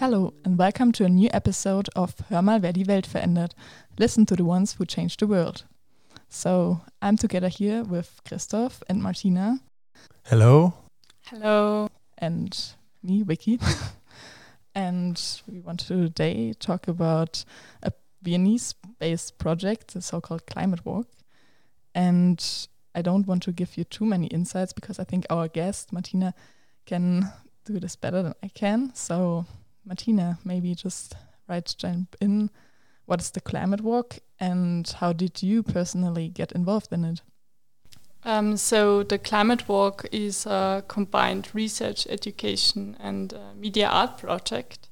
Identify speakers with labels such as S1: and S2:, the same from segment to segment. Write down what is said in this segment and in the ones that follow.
S1: Hello and welcome to a new episode of Hör mal, wer die Welt verändert. Listen to the ones who changed the world. So I'm together here with Christoph and Martina.
S2: Hello.
S3: Hello.
S1: And me, Vicky. and we want to today talk about a Viennese based project, the so called Climate Walk. And I don't want to give you too many insights because I think our guest, Martina, can do this better than I can. So, Martina, maybe just right jump in. What is the Climate Walk and how did you personally get involved in it?
S3: Um, so, the Climate Walk is a combined research, education, and uh, media art project.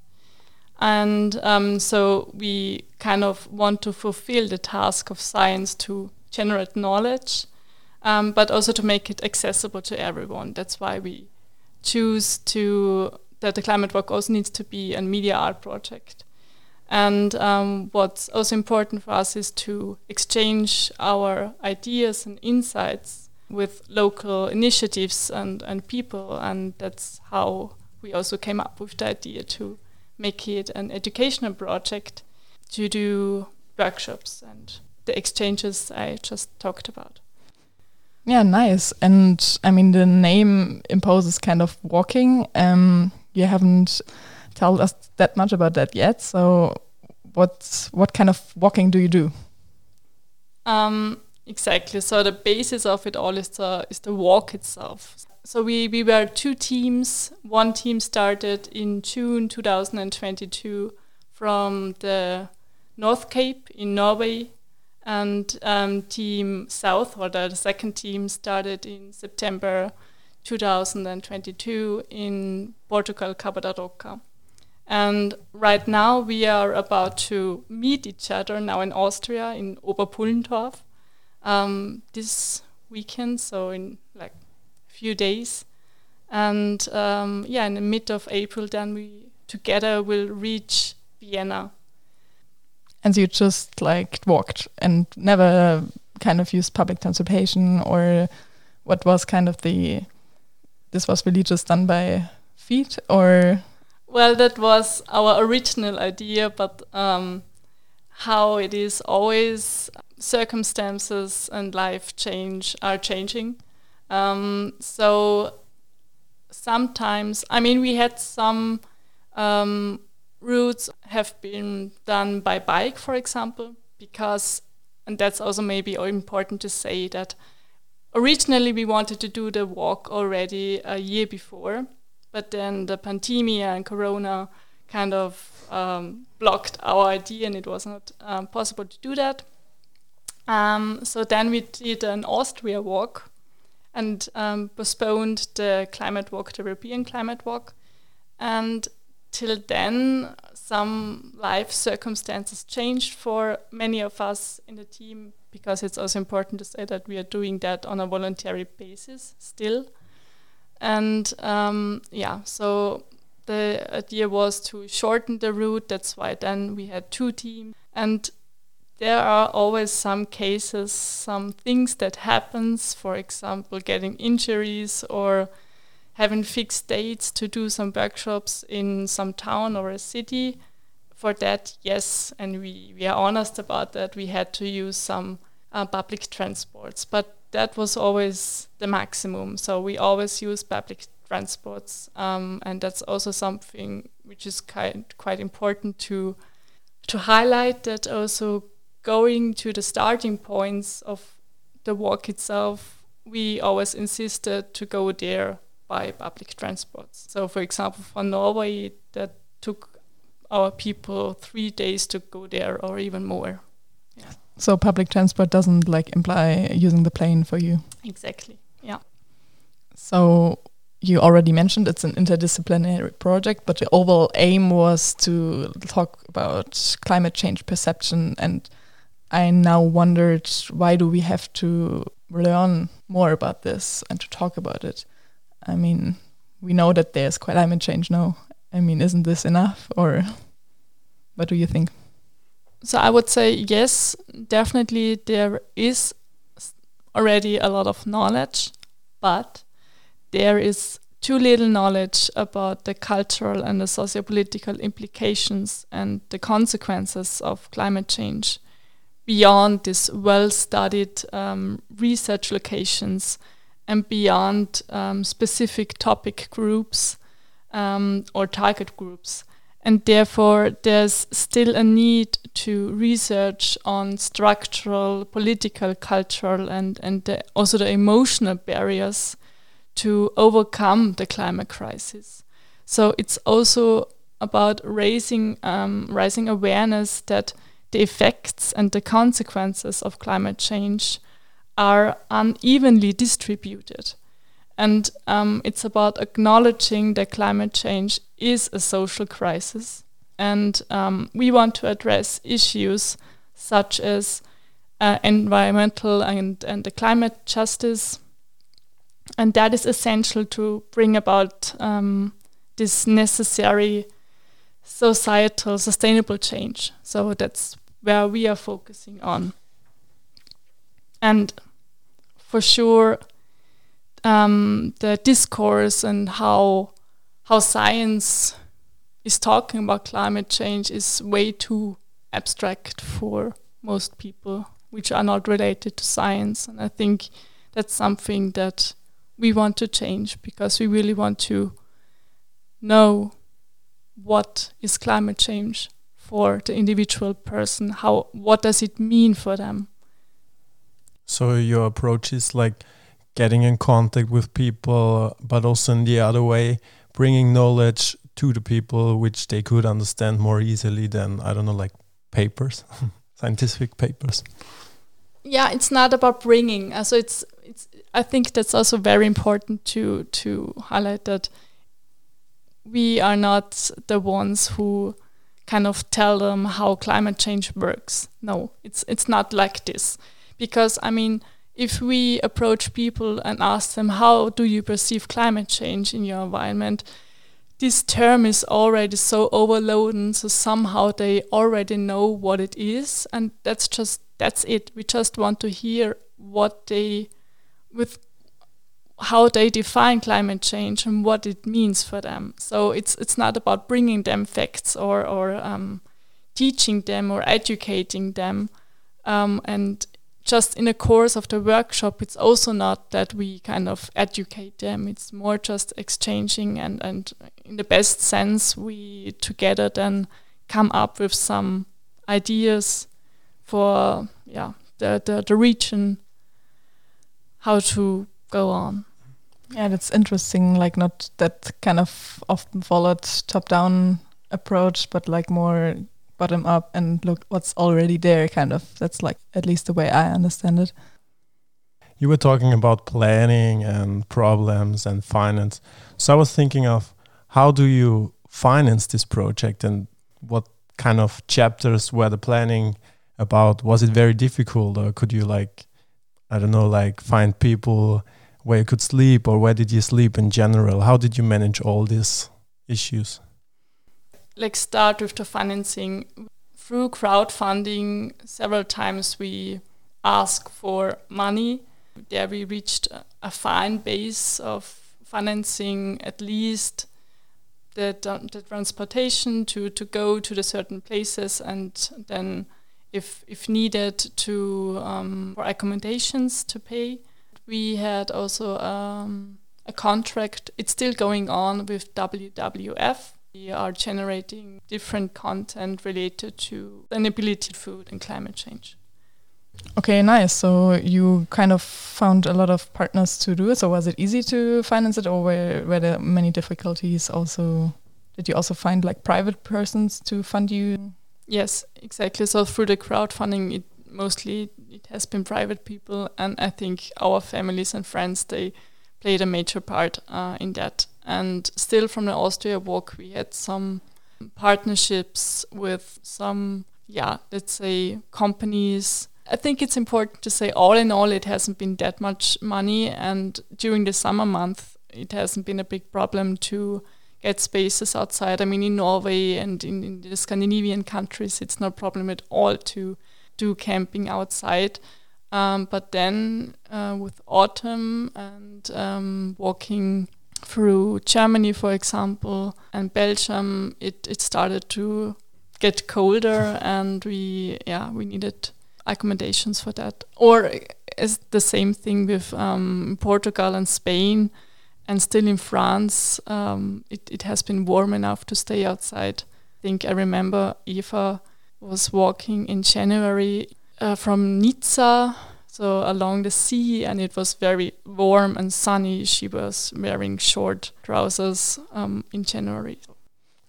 S3: And um, so, we kind of want to fulfill the task of science to generate knowledge, um, but also to make it accessible to everyone. That's why we choose to that the climate walk also needs to be a media art project. And um, what's also important for us is to exchange our ideas and insights with local initiatives and, and people. And that's how we also came up with the idea to make it an educational project to do workshops and the exchanges I just talked about.
S1: Yeah, nice. And I mean, the name imposes kind of walking. Um, you haven't told us that much about that yet. So, what what kind of walking do you do?
S3: Um, exactly. So the basis of it all is the is the walk itself. So we we were two teams. One team started in June 2022 from the North Cape in Norway and um, Team South, or the, the second team, started in September 2022 in Portugal, Cabo da Roca. And right now we are about to meet each other now in Austria in Oberpullendorf um, this weekend, so in like a few days. And um, yeah, in the mid of April, then we together will reach Vienna
S1: and you just like walked and never kind of used public transportation or what was kind of the this was really just done by feet or?
S3: Well that was our original idea but um, how it is always circumstances and life change are changing. Um, so sometimes i mean we had some um, routes have been done by bike, for example, because, and that's also maybe important to say that originally we wanted to do the walk already a year before, but then the pandemic and Corona kind of um, blocked our idea and it was not um, possible to do that. Um, so then we did an Austria walk and um, postponed the climate walk, the European climate walk. And till then, some life circumstances changed for many of us in the team because it's also important to say that we are doing that on a voluntary basis still. And um, yeah, so the idea was to shorten the route. That's why then we had two teams. And there are always some cases, some things that happens, for example, getting injuries or having fixed dates to do some workshops in some town or a city. For that, yes, and we, we are honest about that. We had to use some uh, public transports, but that was always the maximum. So we always use public transports, um, and that's also something which is quite quite important to to highlight. That also going to the starting points of the walk itself, we always insisted to go there by public transports. So, for example, for Norway, that took our people three days to go there or even more.
S1: Yeah. So, public transport doesn't like imply using the plane for you?
S3: Exactly, yeah.
S1: So, you already mentioned it's an interdisciplinary project, but the overall aim was to talk about climate change perception. And I now wondered why do we have to learn more about this and to talk about it? I mean, we know that there's climate change now. I mean, isn't this enough, or what do you think?
S3: So I would say yes, definitely there is already a lot of knowledge, but there is too little knowledge about the cultural and the sociopolitical implications and the consequences of climate change beyond these well studied um, research locations and beyond um, specific topic groups um, or target groups. And therefore, there's still a need to research on structural, political, cultural, and, and the, also the emotional barriers to overcome the climate crisis. So it's also about raising um, raising awareness that the effects and the consequences of climate change are unevenly distributed. And um, it's about acknowledging that climate change is a social crisis. And um, we want to address issues such as uh, environmental and, and the climate justice. And that is essential to bring about um, this necessary societal sustainable change. So that's where we are focusing on. And for sure, um, the discourse and how how science is talking about climate change is way too abstract for most people, which are not related to science. And I think that's something that we want to change because we really want to know what is climate change for the individual person how what does it mean for them
S2: so your approach is like getting in contact with people but also in the other way bringing knowledge to the people which they could understand more easily than i don't know like papers scientific papers
S3: yeah it's not about bringing so it's it's i think that's also very important to to highlight that we are not the ones who kind of tell them how climate change works. No, it's it's not like this. Because I mean, if we approach people and ask them how do you perceive climate change in your environment, this term is already so overloaded, so somehow they already know what it is, and that's just that's it. We just want to hear what they with how they define climate change and what it means for them. So it's it's not about bringing them facts or or um, teaching them or educating them. Um, and just in the course of the workshop, it's also not that we kind of educate them. It's more just exchanging and and in the best sense, we together then come up with some ideas for yeah the the, the region how to go on.
S1: Yeah, that's interesting. Like not that kind of often followed top-down approach, but like more bottom up and look what's already there. Kind of. That's like at least the way I understand it.
S2: You were talking about planning and problems and finance. So I was thinking of how do you finance this project and what kind of chapters were the planning about? Was it very difficult or could you like I don't know, like find people where you could sleep or where did you sleep in general? How did you manage all these issues?
S3: Like start with the financing through crowdfunding. Several times we ask for money. There we reached a fine base of financing at least the, the transportation to, to go to the certain places and then if if needed to um, for accommodations to pay we had also um, a contract. It's still going on with WWF. We are generating different content related to sustainability food and climate change.
S1: Okay, nice. So you kind of found a lot of partners to do it. So was it easy to finance it, or were, were there many difficulties? Also, did you also find like private persons to fund you?
S3: Yes, exactly. So through the crowdfunding, it mostly it has been private people, and I think our families and friends they played a major part uh, in that. And still, from the Austria walk, we had some partnerships with some, yeah, let's say companies. I think it's important to say, all in all, it hasn't been that much money, and during the summer month, it hasn't been a big problem to get spaces outside. I mean, in Norway and in, in the Scandinavian countries, it's no problem at all to do camping outside. Um, but then uh, with autumn and um, walking through Germany, for example, and Belgium, it, it started to get colder, and we yeah we needed accommodations for that. Or is the same thing with um, Portugal and Spain, and still in France, um, it it has been warm enough to stay outside. I think I remember Eva was walking in January uh, from Nizza so along the sea, and it was very warm and sunny. She was wearing short trousers um, in January.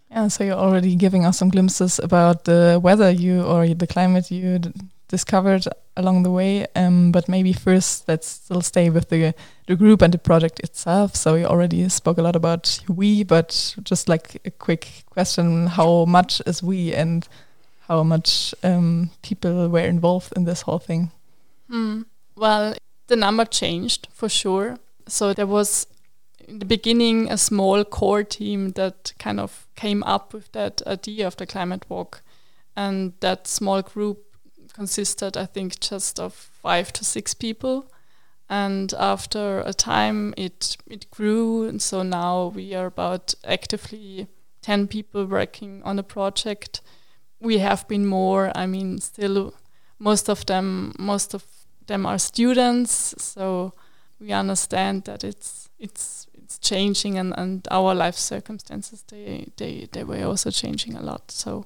S1: Yeah, so you're already giving us some glimpses about the weather you or the climate you discovered along the way. Um, but maybe first, let's still stay with the the group and the project itself. So you already spoke a lot about we, but just like a quick question: How much is we, and how much um, people were involved in this whole thing?
S3: Mm. Well, the number changed for sure. So there was in the beginning a small core team that kind of came up with that idea of the climate walk. And that small group consisted, I think, just of five to six people. And after a time, it it grew, and so now we are about actively ten people working on a project. We have been more. I mean, still, most of them, most of them are students, so we understand that it's it's it's changing and, and our life circumstances they, they they were also changing a lot. So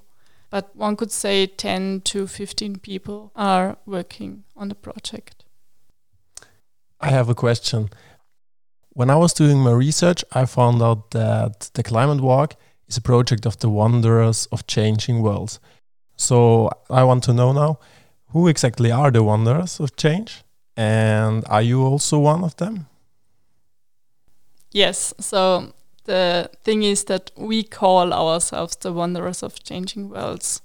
S3: but one could say 10 to 15 people are working on the project.
S2: I have a question. When I was doing my research, I found out that the Climate Walk is a project of the Wanderers of Changing Worlds. So I want to know now who exactly are the Wanderers of Change? And are you also one of them?
S3: Yes. So the thing is that we call ourselves the Wanderers of Changing Worlds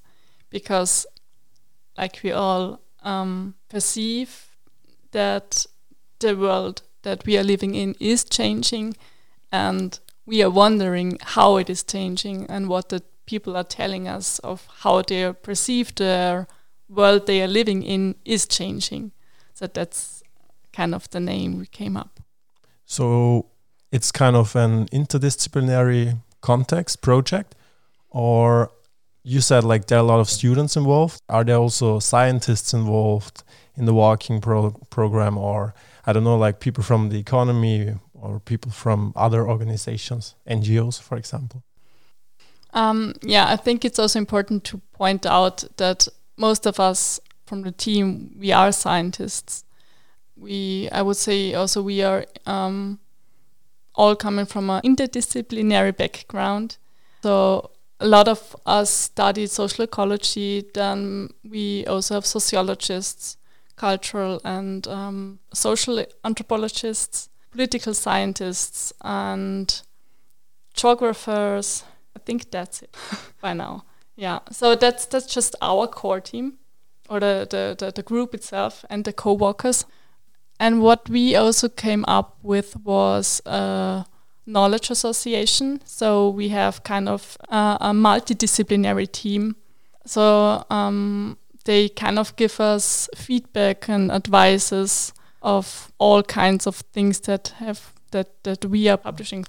S3: because, like we all um, perceive that the world that we are living in is changing, and we are wondering how it is changing and what the people are telling us of how they perceive their world they are living in is changing. So that's kind of the name we came up.
S2: So it's kind of an interdisciplinary context project, or you said like there are a lot of students involved. Are there also scientists involved in the walking pro program, or I don't know, like people from the economy or people from other organizations, NGOs, for example?
S3: Um, yeah, I think it's also important to point out that most of us from the team we are scientists. We I would say also we are um, all coming from an interdisciplinary background. So a lot of us studied social ecology. Then we also have sociologists, cultural and um, social anthropologists, political scientists, and geographers. I think that's it by now. Yeah, so that's that's just our core team, or the the the, the group itself, and the co-workers. And what we also came up with was a knowledge association. So we have kind of uh, a multidisciplinary team. So um, they kind of give us feedback and advices of all kinds of things that have that that we are publishing.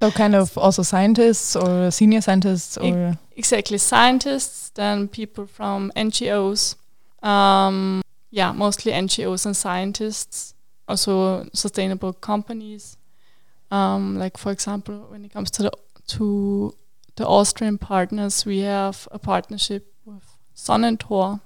S1: So kind of also scientists or senior scientists or
S3: exactly scientists, then people from NGOs, um, yeah, mostly NGOs and scientists, also sustainable companies. Um, like for example, when it comes to the to the Austrian partners, we have a partnership with Sonnentor,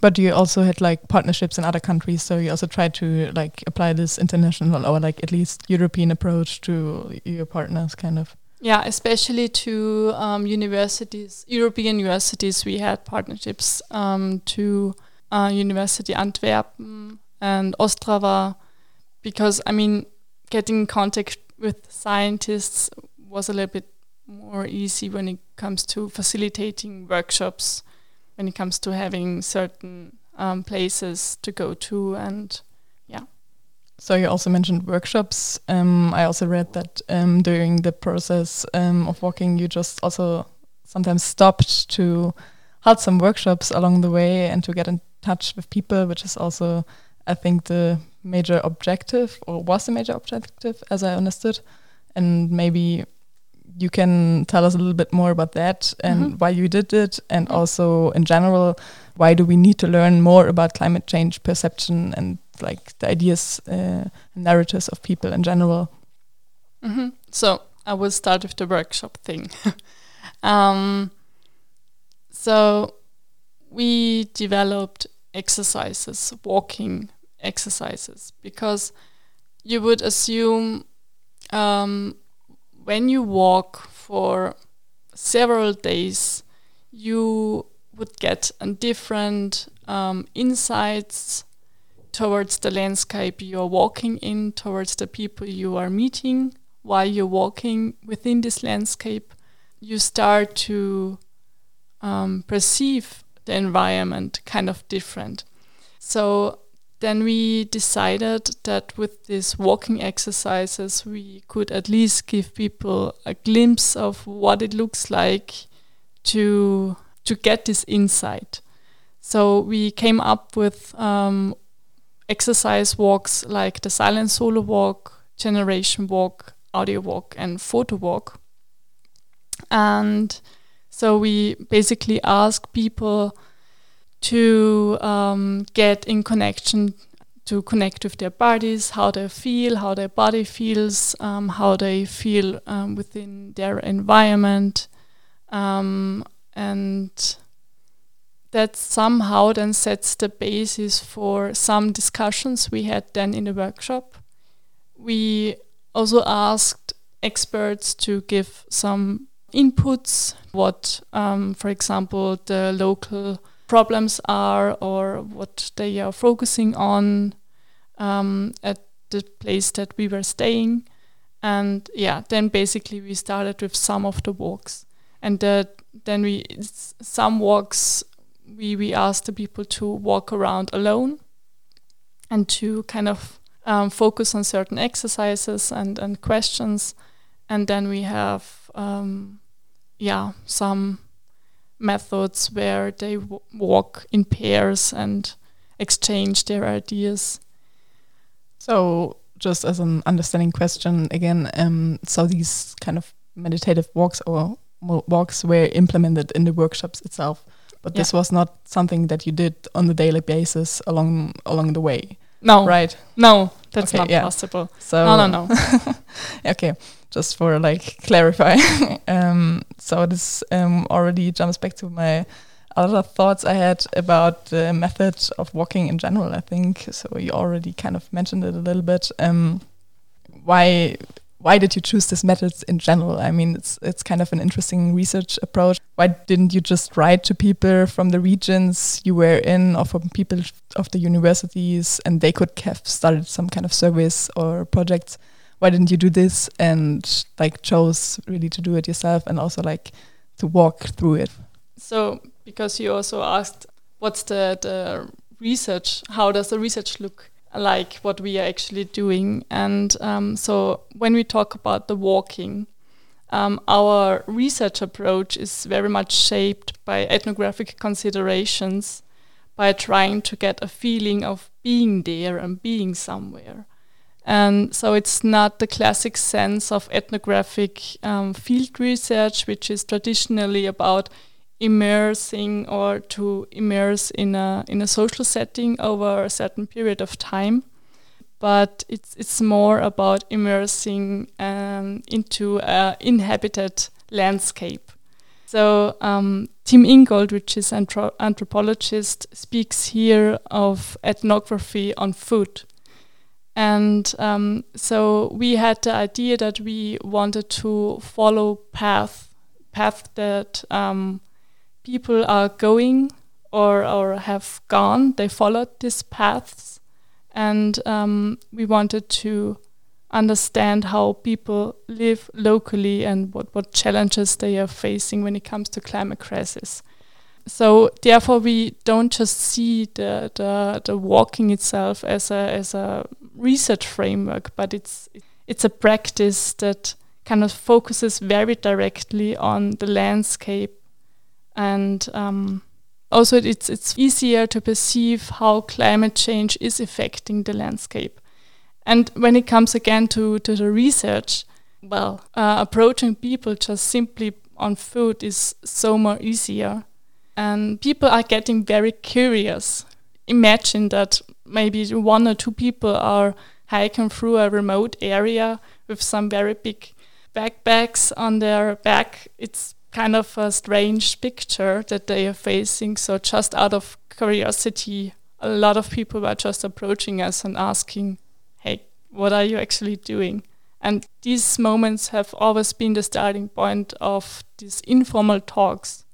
S1: but you also had like partnerships in other countries, so you also tried to like apply this international or like at least European approach to your partners, kind of.
S3: Yeah, especially to um, universities, European universities. We had partnerships um, to uh, University Antwerpen and Ostrava, because I mean, getting in contact with scientists was a little bit more easy when it comes to facilitating workshops when it comes to having certain um, places to go to and yeah.
S1: So you also mentioned workshops. Um, I also read that um, during the process um, of walking, you just also sometimes stopped to hold some workshops along the way and to get in touch with people, which is also, I think, the major objective or was the major objective, as I understood. and maybe you can tell us a little bit more about that and
S3: Mhm.
S1: why you did it, and
S3: Mhm.
S1: also in general, why do we need to learn more about climate change perception and like the ideas, uh, narratives of people in general.
S3: hmm So I will start with the workshop thing. um, so we developed exercises, walking exercises, because you would assume um, when you walk for several days, you would get a different um, insights towards the landscape you are walking in, towards the people you are meeting while you're walking within this landscape. You start to um, perceive the environment kind of different. So then we decided that with these walking exercises, we could at least give people a glimpse of what it looks like to to get this insight. So we came up with um, exercise walks like the silent solo walk, generation walk, audio walk, and photo walk. And so we basically ask people to um, get in connection, to connect with their bodies, how they feel, how their body feels, um, how they feel um, within their environment. Um, and that somehow then sets the basis for some discussions we had then in the workshop. We also asked experts to give some inputs, what, um, for example, the local problems are or what they are focusing on um, at the place that we were staying. And yeah, then basically we started with some of the walks. And uh, then we, some walks we we asked the people to walk around alone and to kind of um, focus on certain exercises and and questions, and then we have um, yeah some methods where they w- walk in pairs and exchange their ideas.
S1: So, just as an understanding question again, um, so these kind of meditative walks or walks were implemented in the workshops itself, but this was not something that you did on a daily basis along along the way,
S3: No,
S1: right?
S3: no, that's
S1: Okay,
S3: not
S1: yeah.
S3: possible.
S1: So
S3: No, no, no.
S1: okay, just for like clarify. um, so this um, already jumps back to my other thoughts I had about the method of walking in general. I think so. You already kind of mentioned it a little bit. Um, why why did you choose this method in general? I mean, it's it's kind of an interesting research approach. Why didn't you just write to people from the regions you were in, or from people of the universities, and they could have started some kind of service or projects? Why didn't you do this and like chose really to do it yourself and also like to walk through it?
S3: So, because you also asked, what's the, the research? How does the research look like? What we are actually doing? And um, so, when we talk about the walking, um, our research approach is very much shaped by ethnographic considerations, by trying to get a feeling of being there and being somewhere. And so it's not the classic sense of ethnographic um, field research, which is traditionally about immersing or to immerse in a in a social setting over a certain period of time but it's it's more about immersing um, into a inhabited landscape so um, Tim Ingold, which is an anthro- anthropologist, speaks here of ethnography on foot. And um, so we had the idea that we wanted to follow path, path that um, people are going or or have gone. They followed these paths, and um, we wanted to understand how people live locally and what what challenges they are facing when it comes to climate crisis. So therefore, we don't just see the the, the walking itself as a as a research framework, but it's it's a practice that kind of focuses very directly on the landscape and um, also it's it's easier to perceive how climate change is affecting the landscape. And when it comes again to, to the research, well, uh, approaching people just simply on food is so more easier. And people are getting very curious. Imagine that maybe one or two people are hiking through a remote area with some very big backpacks on their back. It's kind of a strange picture that they are facing. So, just out of curiosity, a lot of people were just approaching us and asking, Hey, what are you actually doing? And these moments have always been the starting point of these informal talks.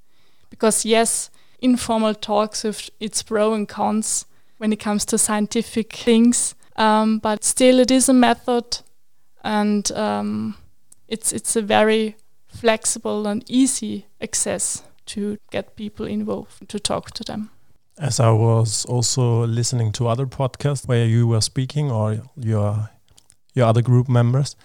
S3: Because, yes, informal talks with its pros and cons when it comes to scientific things, um, but still, it is a method, and um, it's it's a very flexible and easy access to get people involved to talk to them.
S2: As I was also listening to other podcasts where you were speaking or your your other group members,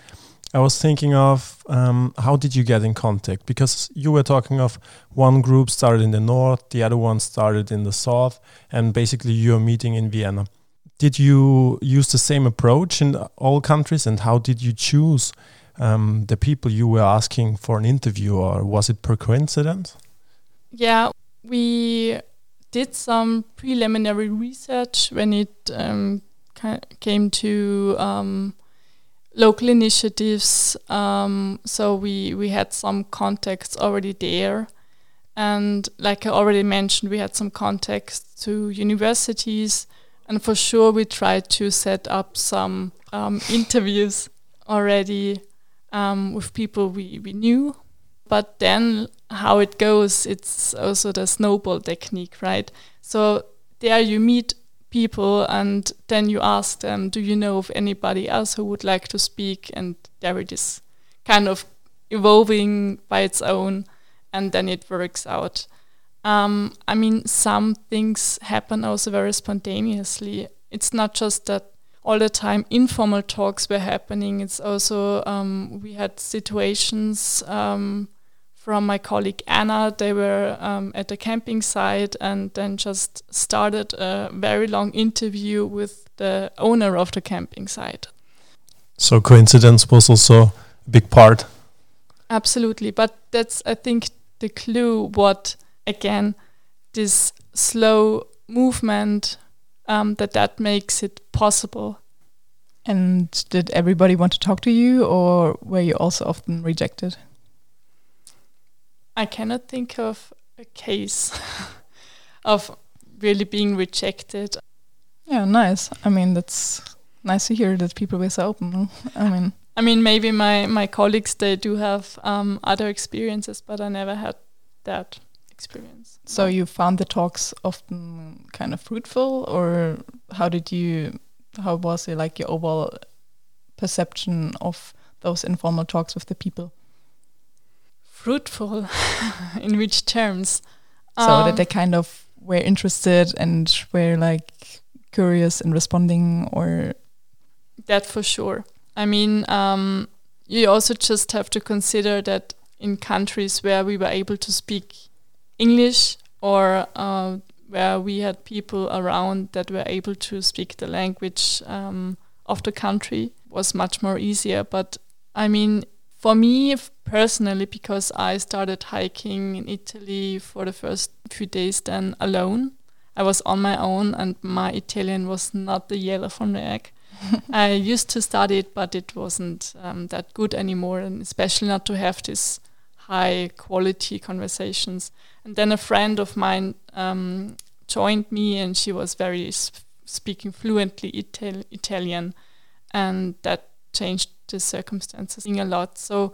S2: I was thinking of um, how did you get in contact? Because you were talking of one group started in the north, the other one started in the south, and basically you're meeting in Vienna. Did you use the same approach in all countries, and how did you choose um, the people you were asking for an interview, or was it per coincidence?
S3: Yeah, we did some preliminary research when it um, came to um, local initiatives. Um, so we we had some contacts already there, and like I already mentioned, we had some contacts to universities, and for sure we tried to set up some um, interviews already um, with people we, we knew. But then how it goes, it's also the snowball technique, right? So there you meet people and then you ask them, do you know of anybody else who would like to speak? And there it is kind of evolving by its own and then it works out. Um, I mean, some things happen also very spontaneously. It's not just that all the time informal talks were happening. It's also um, we had situations um, from my colleague Anna. They were um, at a camping site and then just started a very long interview with the owner of the camping site.
S2: So coincidence was also a big part.
S3: Absolutely, but that's I think the clue. What again, this slow movement um, that that makes it possible.
S1: And did everybody want to talk to you, or were you also often rejected?
S3: I cannot think of a case of really being rejected.
S1: Yeah, nice. I mean, that's nice to hear that people were so open. I mean,
S3: I mean, maybe my my colleagues they do have um, other experiences, but I never had that experience.
S1: So you found the talks often kind of fruitful, or how did you? How was it like your overall perception of those informal talks with the people?
S3: Fruitful, in which terms?
S1: So um, that they kind of were interested and were like curious in responding, or
S3: that for sure. I mean, um, you also just have to consider that in countries where we were able to speak English or uh, where we had people around that were able to speak the language um, of the country was much more easier. But I mean, for me personally, because I started hiking in Italy for the first few days then alone, I was on my own and my Italian was not the yellow from the egg. I used to study it, but it wasn't um, that good anymore, and especially not to have this high quality conversations. And then a friend of mine um, joined me, and she was very sp speaking fluently Ital Italian, and that changed the circumstances a lot. So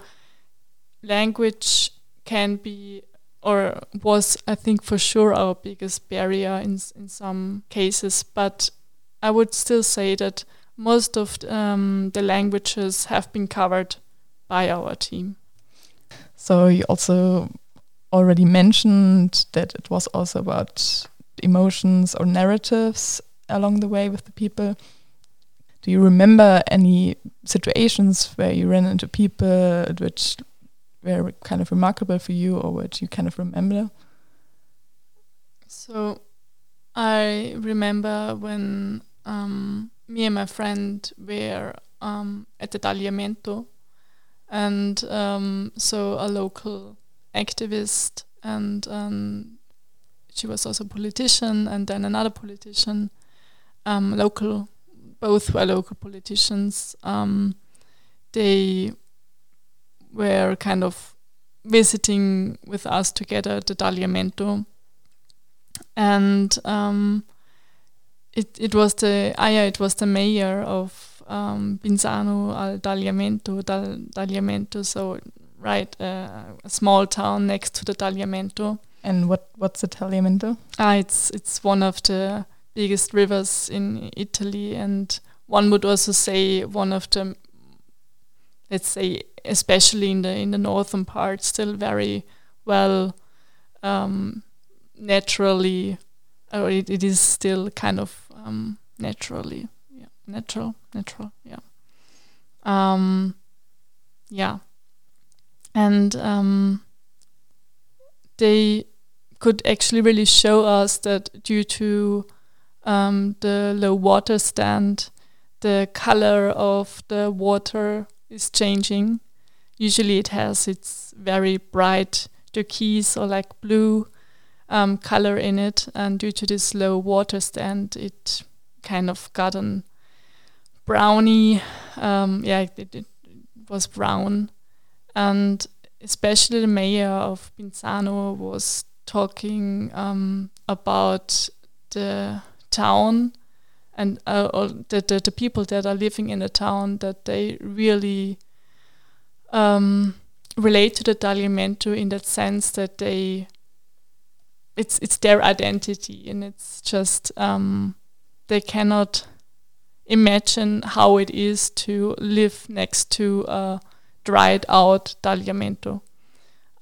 S3: language can be or was I think for sure our biggest barrier in in some cases, but I would still say that most of um, the languages have been covered by our team.
S1: So you also already mentioned that it was also about emotions or narratives along the way with the people. Do you remember any situations where you ran into people which were kind of remarkable for you or which you kind of remember?
S3: So I remember when um, me and my friend were um, at the Tagliamento and um, so a local activist, and um, she was also a politician, and then another politician, um, local, both were local politicians. Um, they were kind of visiting with us together at the Daliamento. and um, it it was the ah, yeah, it was the mayor of um, Pinzano al Daliamento, Dal, Tagliamento, so right, uh, a small town next to the Daliamento.
S1: And what what's the Daliamento?
S3: Ah, it's it's one of the biggest rivers in Italy, and one would also say one of the, let's say, especially in the in the northern part, still very well um, naturally, or it, it is still kind of um, naturally yeah, natural, natural, yeah. Um, yeah, and um, they could actually really show us that due to um, the low water stand, the color of the water is changing. Usually, it has its very bright turquoise or like blue um, color in it, and due to this low water stand, it kind of got an brownie. Um, yeah, it, it, was brown, and especially the mayor of Pinzano was talking um, about the town and uh, the, the, the people that are living in the town that they really um, relate to the Tagliamento in that sense that they it's it's their identity and it's just um, they cannot imagine how it is to live next to a dried out Tagliamento.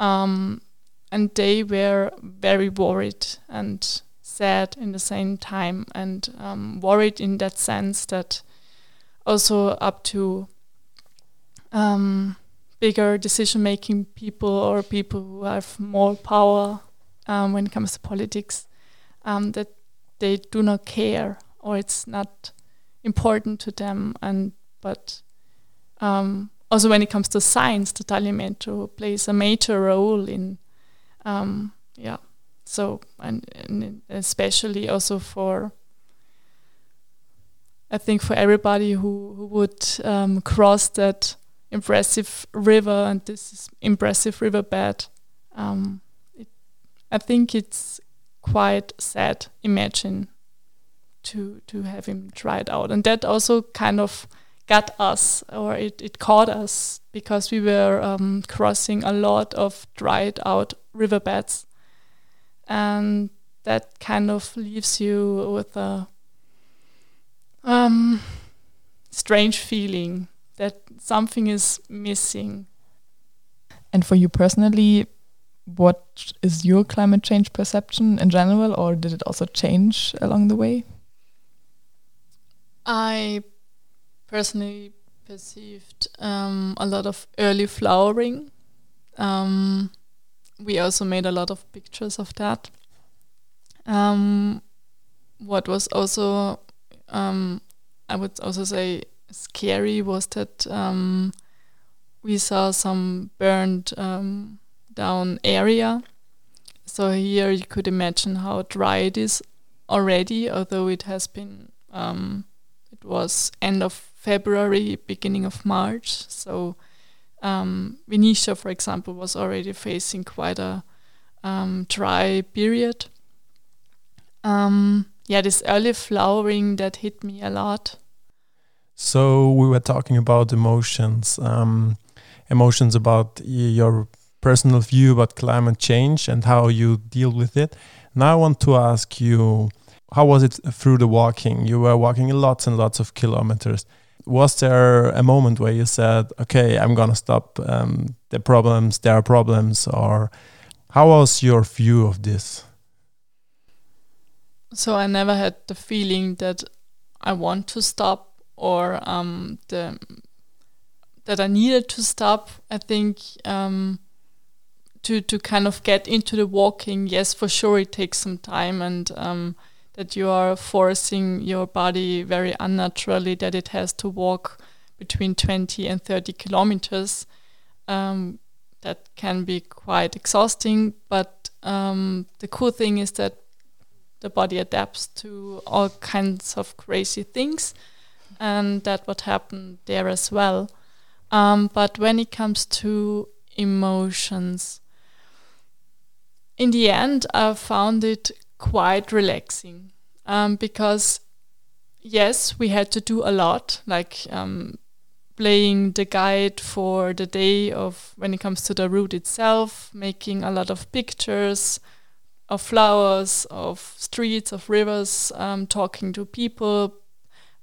S3: Um, and they were very worried and sad in the same time, and um, worried in that sense that also up to um, bigger decision making people or people who have more power um, when it comes to politics, um, that they do not care or it's not important to them and but um, also when it comes to science the Tagliamento plays a major role in um, yeah so and, and, especially also for I think for everybody who, who would um, cross that impressive river and this impressive riverbed um, it, I think it's quite sad imagine to to have him tried out, and that also kind of got us, or it it caught us because we were um, crossing a lot of dried out riverbeds, and that kind of leaves you with a um, strange feeling that something is missing.
S1: And for you personally, what is your climate change perception in general, or did it also change along the way?
S3: I personally perceived um, a lot of early flowering. Um, we also made a lot of pictures of that. Um, what was also, um, I would also say, scary was that um, we saw some burned um, down area. So here you could imagine how dry it is already, although it has been um, it was end of February, beginning of March. So um, Venetia, for example, was already facing quite a um, dry period. Um, yeah, this early flowering that hit me a lot.
S2: So we were talking about emotions, um, emotions about your personal view about climate change and how you deal with it. Now I want to ask you how was it through the walking? You were walking lots and lots of kilometers. Was there a moment where you said, "Okay, I'm gonna stop um, the problems. There are problems," or how was your view of this?
S3: So I never had the feeling that I want to stop or um, the that I needed to stop. I think um, to to kind of get into the walking, yes, for sure, it takes some time and um, that you are forcing your body very unnaturally that it has to walk between 20 and 30 kilometers um, that can be quite exhausting. But um, the cool thing is that the body adapts to all kinds of crazy things, and that what happened there as well. Um, but when it comes to emotions, in the end, I found it quite relaxing um, because yes, we had to do a lot, like um, playing the guide for the day of when it comes to the route itself, making a lot of pictures of flowers, of streets, of rivers, um, talking to people.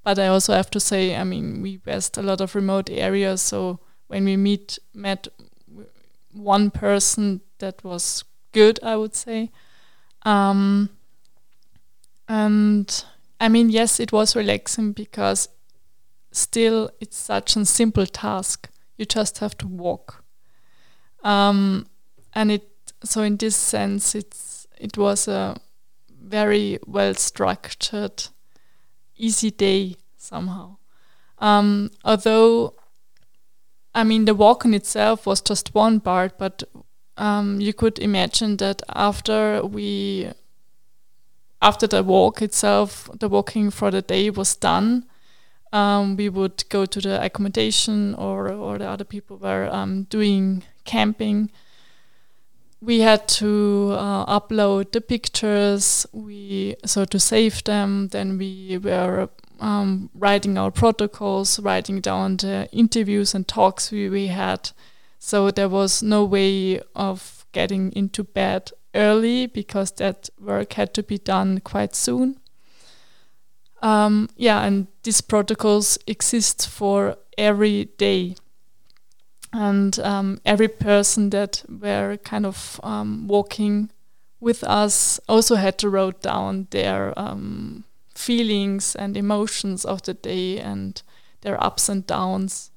S3: But I also have to say, I mean, we passed a lot of remote areas, so when we meet met one person that was good, I would say. Um, and I mean, yes, it was relaxing because still it's such a simple task. You just have to walk. Um, and it so in this sense it's it was a very well structured, easy day somehow. Um, although I mean the walk in itself was just one part, but um, you could imagine that after we after the walk itself, the walking for the day was done, um, we would go to the accommodation or, or the other people were um, doing camping. We had to uh, upload the pictures, we so to save them. Then we were um, writing our protocols, writing down the interviews and talks we, we had. So there was no way of getting into bed early because that work had to be done quite soon. Um, yeah, and these protocols exist for every day. And um, every person that were kind of um, walking with us also had to write down their um, feelings and emotions of the day and their ups and downs.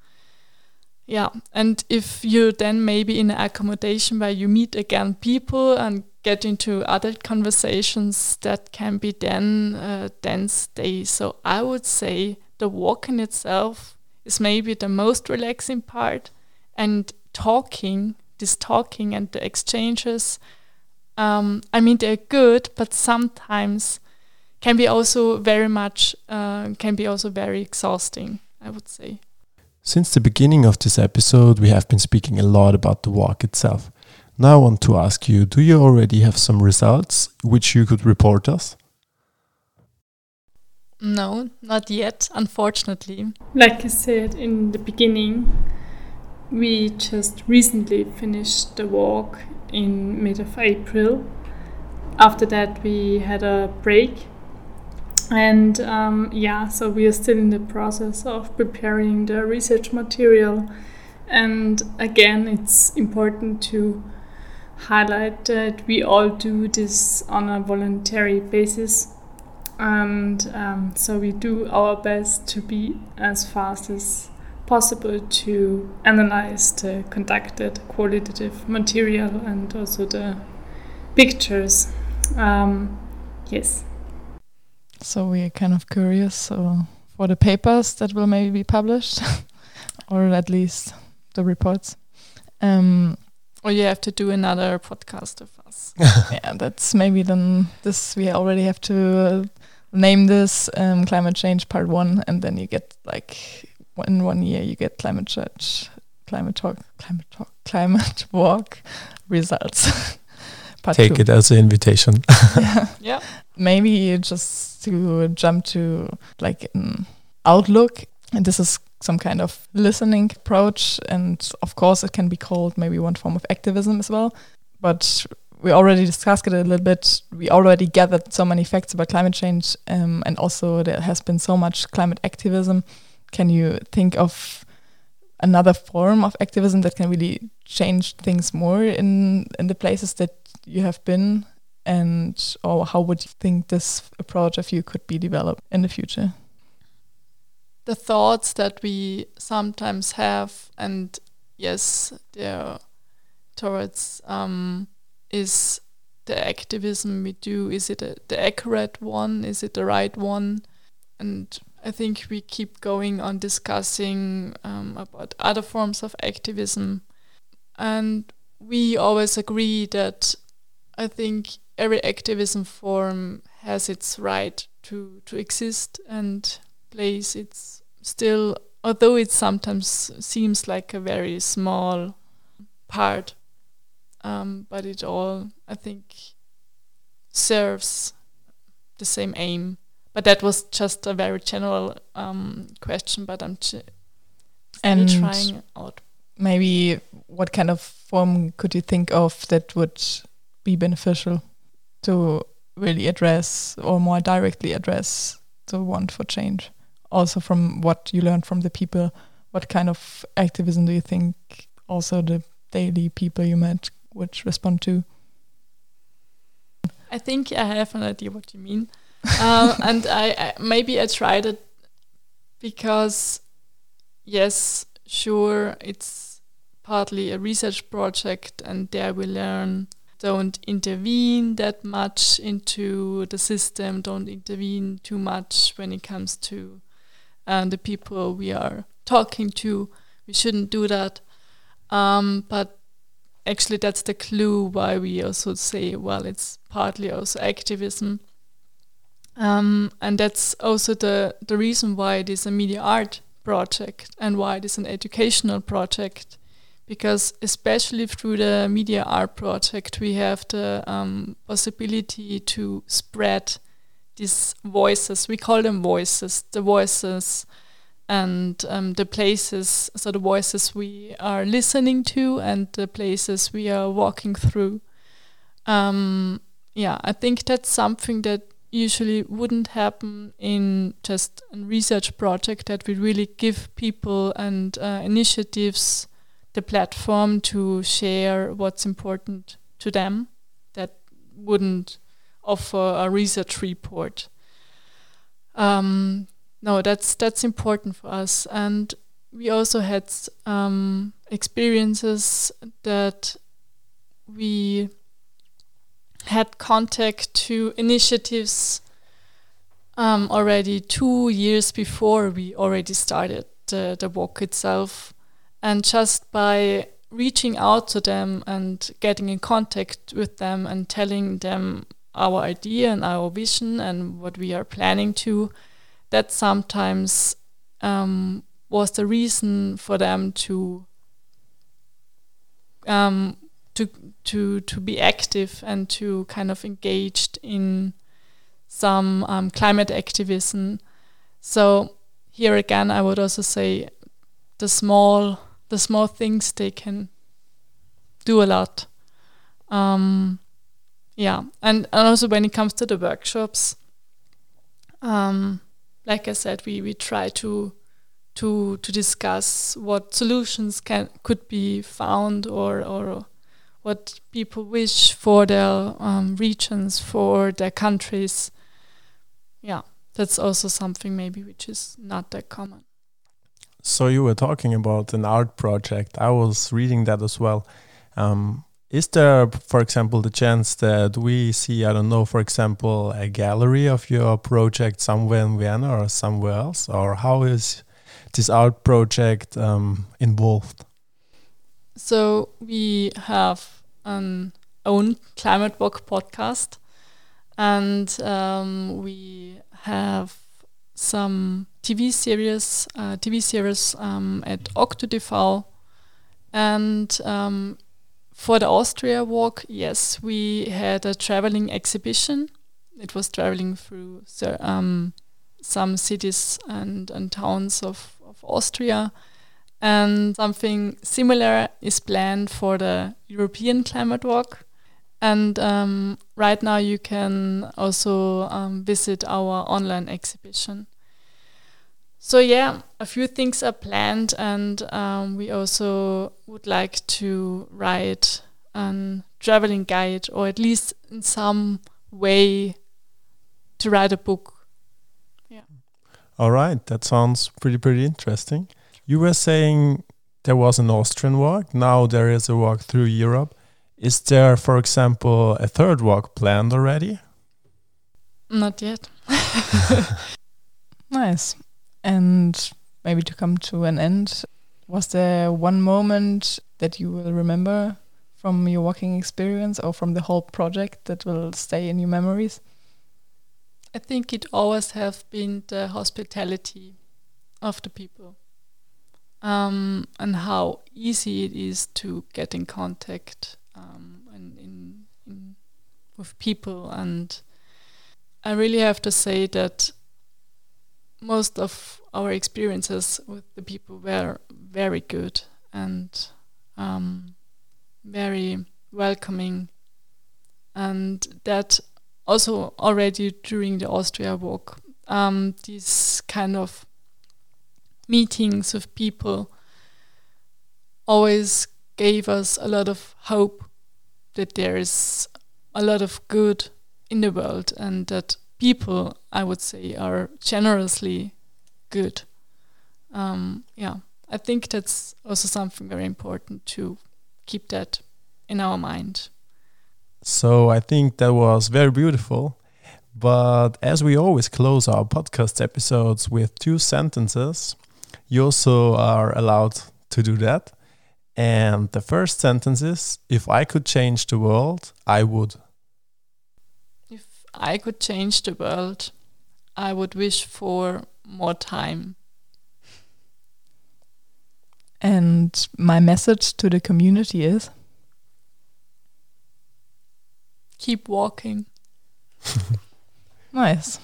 S3: Yeah, and if you're then maybe in an accommodation where you meet again people and get into other conversations, that can be then a dense day. So I would say the walk in itself is maybe the most relaxing part, and talking, this talking and the exchanges. Um, I mean, they're good, but sometimes can be also very much uh, can be also very exhausting. I would say.
S2: Since the beginning of this episode, we have been speaking a lot about the walk itself. Now I want to ask you do you already have some results which you could report us?
S3: No, not yet, unfortunately.
S4: Like I said in the beginning, we just recently finished the walk in mid of April. After that, we had a break and um, yeah, so we are still in the process of preparing the research material. And again, it's important to highlight that we all do this on a voluntary basis. And um, so we do our best to be as fast as possible to analyze the conducted qualitative material and also the pictures. Um, yes.
S1: So we are kind of curious so for the papers that will maybe be published, or at least the reports. Um,
S3: or you have to do another podcast of us.
S1: yeah, that's maybe then this we already have to uh, name this um, climate change part one, and then you get like in one year you get climate change, climate talk, climate talk, climate walk results.
S2: Take two. it as an invitation.
S3: yeah. yeah.
S1: Maybe just to jump to like an outlook, and this is some kind of listening approach, and of course it can be called maybe one form of activism as well. But we already discussed it a little bit. We already gathered so many facts about climate change, um, and also there has been so much climate activism. Can you think of another form of activism that can really change things more in in the places that you have been and or how would you think this approach of you could be developed in the future?
S3: The thoughts that we sometimes have and yes they're towards um, is the activism we do. Is it a, the accurate one? Is it the right one? And i think we keep going on discussing um, about other forms of activism. And we always agree that I think every activism form has its right to to exist and place. its still although it sometimes seems like a very small part um, but it all I think serves the same aim but that was just a very general um, question but I'm ch-
S1: And
S3: trying out
S1: maybe what kind of form could you think of that would be beneficial to really address or more directly address the want for change? Also, from what you learned from the people, what kind of activism do you think also the daily people you met would respond to?
S3: I think I have an idea what you mean, um, and I, I maybe I tried it because yes, sure, it's partly a research project, and there we learn don't intervene that much into the system, don't intervene too much when it comes to um, the people we are talking to. We shouldn't do that. Um, but actually, that's the clue why we also say, well, it's partly also activism. Um, and that's also the, the reason why it is a media art project and why it is an educational project because especially through the media art project we have the um, possibility to spread these voices. We call them voices the voices and um, the places so the voices we are listening to and the places we are walking through. Um, yeah i think that's something that usually wouldn't happen in just a research project that we really give people and uh, initiatives the platform to share what's important to them that wouldn't offer a research report. Um, no, that's that's important for us, and we also had um, experiences that we had contact to initiatives um, already two years before we already started the, the walk itself and just by reaching out to them and getting in contact with them and telling them our idea and our vision and what we are planning to, that sometimes um, was the reason for them to um, to to to be active and to kind of engaged in some um, climate activism. So here again, I would also say the small the small things they can do a lot. Um, yeah, and, and also when it comes to the workshops, um, like I said, we, we try to to to discuss what solutions can could be found or or what people wish for their um, regions for their countries. Yeah, that's also something maybe which is not that common.
S2: So you were talking about an art project. I was reading that as well. Um, is there, for example, the chance that we see, I don't know, for example, a gallery of your project somewhere in Vienna or somewhere else? Or how is this art project um, involved?
S3: So we have an own climate walk podcast, and um, we have some TV series, uh, TV series um, at OktoTV, and um, for the Austria walk, yes, we had a traveling exhibition. It was traveling through um, some cities and, and towns of, of Austria. And something similar is planned for the European Climate Walk. And um, right now, you can also um, visit our online exhibition. So yeah, a few things are planned, and um, we also would like to write a traveling guide, or at least in some way to write a book. Yeah.
S2: All right, that sounds pretty pretty interesting. You were saying there was an Austrian walk. Now there is a walk through Europe. Is there, for example, a third walk planned already?
S3: Not yet.
S1: nice. And maybe to come to an end, was there one moment that you will remember from your walking experience or from the whole project that will stay in your memories?
S3: I think it always have been the hospitality of the people um, and how easy it is to get in contact um, and in, in with people. And I really have to say that most of our experiences with the people were very good and um, very welcoming, and that also already during the Austria walk, um, these kind of meetings with people always gave us a lot of hope that there is a lot of good in the world and that people, I would say, are generously good. Um, yeah, I think that's also something very important to keep that in our mind.
S2: So I think that was very beautiful. But as we always close our podcast episodes with two sentences, you also are allowed to do that. And the first sentence is If I could change the world, I would.
S3: If I could change the world, I would wish for more time.
S1: And my message to the community is
S3: keep walking.
S1: nice.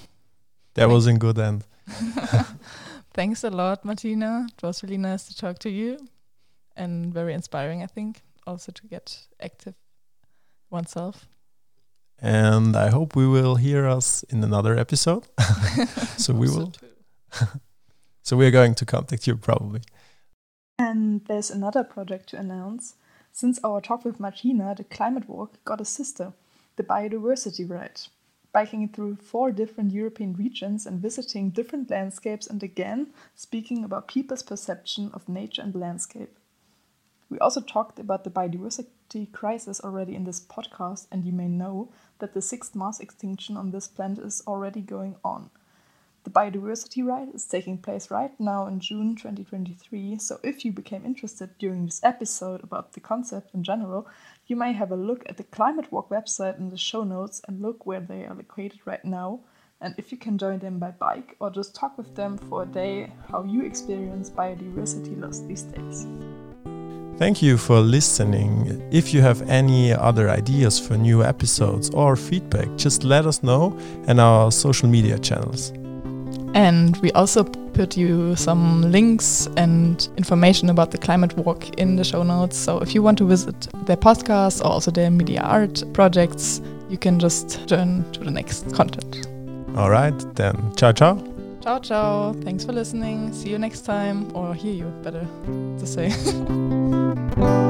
S2: That was a good end.
S1: Thanks a lot, Martina. It was really nice to talk to you and very inspiring, I think, also to get active oneself.
S2: And I hope we will hear us in another episode. so we will. so we're going to contact you probably.
S1: And there's another project to announce. Since our talk with Martina, the climate walk got a sister, the biodiversity ride biking through four different European regions and visiting different landscapes, and again speaking about people's perception of nature and landscape. We also talked about the biodiversity crisis already in this podcast, and you may know that the sixth mass extinction on this planet is already going on. The biodiversity ride is taking place right now in June 2023, so if you became interested during this episode about the concept in general, you may have a look at the Climate Walk website in the show notes and look where they are located right now, and if you can join them by bike or just talk with them for a day how you experience biodiversity loss these days.
S2: Thank you for listening. If you have any other ideas for new episodes or feedback, just let us know in our social media channels.
S1: And we also put you some links and information about the climate walk in the show notes. So if you want to visit their podcast or also their media art projects, you can just turn to the next content.
S2: All right, then. Ciao, ciao.
S1: Ciao, ciao. Thanks for listening. See you next time, or hear you, better to say.